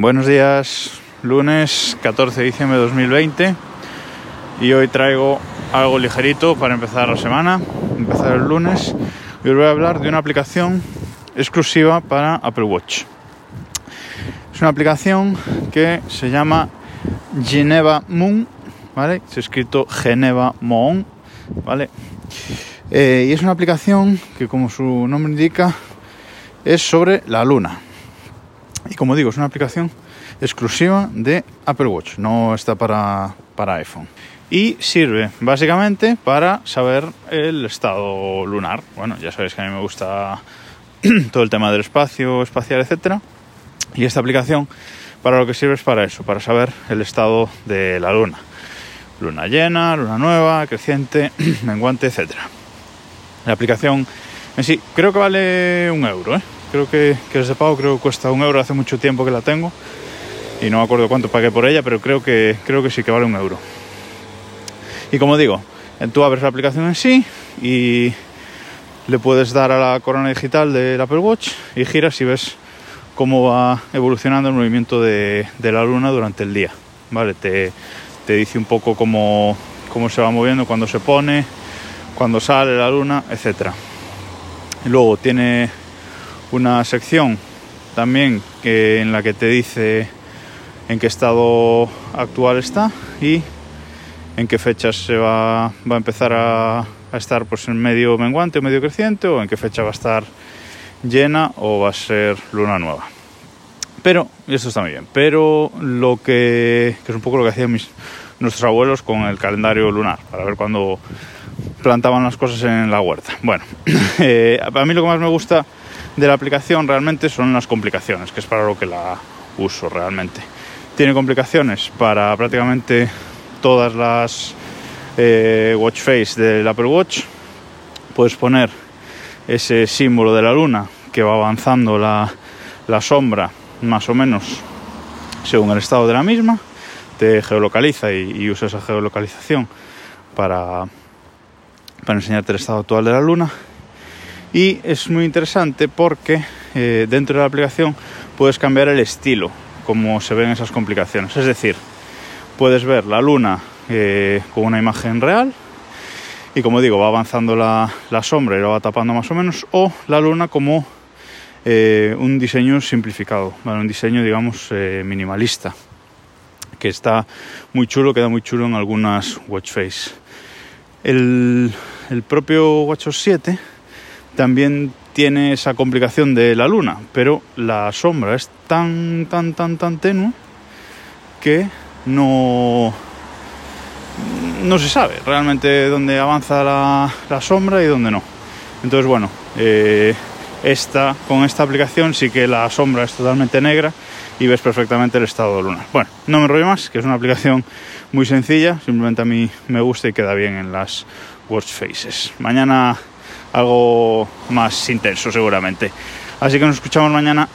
Buenos días, lunes 14 de diciembre de 2020 y hoy traigo algo ligerito para empezar la semana, empezar el lunes y os voy a hablar de una aplicación exclusiva para Apple Watch. Es una aplicación que se llama Geneva Moon, ¿vale? Se ha escrito Geneva Moon, ¿vale? Eh, y es una aplicación que como su nombre indica es sobre la luna. Y como digo, es una aplicación exclusiva de Apple Watch, no está para, para iPhone. Y sirve básicamente para saber el estado lunar. Bueno, ya sabéis que a mí me gusta todo el tema del espacio, espacial, etcétera. Y esta aplicación para lo que sirve es para eso, para saber el estado de la luna. Luna llena, luna nueva, creciente, menguante, etcétera. La aplicación en sí creo que vale un euro, ¿eh? Creo que, que es de pago, creo que cuesta un euro, hace mucho tiempo que la tengo y no me acuerdo cuánto pagué por ella, pero creo que, creo que sí que vale un euro. Y como digo, tú abres la aplicación en sí y le puedes dar a la corona digital del Apple Watch y giras y ves cómo va evolucionando el movimiento de, de la luna durante el día. ¿vale? Te, te dice un poco cómo, cómo se va moviendo, cuando se pone, cuando sale la luna, etc. Luego tiene una sección también que, en la que te dice en qué estado actual está y en qué fechas se va, va a empezar a, a, estar pues en medio menguante o medio creciente o en qué fecha va a estar llena o va a ser luna nueva. Pero, y esto está muy bien, pero lo que, es un poco lo que hacían nuestros abuelos con el calendario lunar, para ver cuándo plantaban las cosas en la huerta. Bueno, eh, a mí lo que más me gusta de la aplicación realmente son las complicaciones, que es para lo que la uso realmente. Tiene complicaciones para prácticamente todas las eh, watch face del Apple Watch. Puedes poner ese símbolo de la luna que va avanzando la, la sombra más o menos según el estado de la misma. Te geolocaliza y, y usa esa geolocalización para, para enseñarte el estado actual de la luna. Y es muy interesante porque eh, dentro de la aplicación puedes cambiar el estilo, como se ven esas complicaciones. Es decir, puedes ver la luna eh, con una imagen real y como digo, va avanzando la, la, sombra y lo va tapando más o menos, o la luna como eh, un diseño simplificado, bueno, un diseño digamos eh, minimalista, que está muy chulo, queda muy chulo en algunas watch face. El, el propio WatchOS 7 también tiene esa complicación de la luna, pero la sombra es tan, tan, tan, tan tenue que no, no se sabe realmente dónde avanza la, la sombra y dónde no. Entonces, bueno, eh, esta, con esta aplicación sí que la sombra es totalmente negra y ves perfectamente el estado lunar. Bueno, no me enrollo más, que es una aplicación muy sencilla, simplemente a mí me gusta y queda bien en las watch faces. Mañana algo más intenso seguramente. Así que nos escuchamos mañana.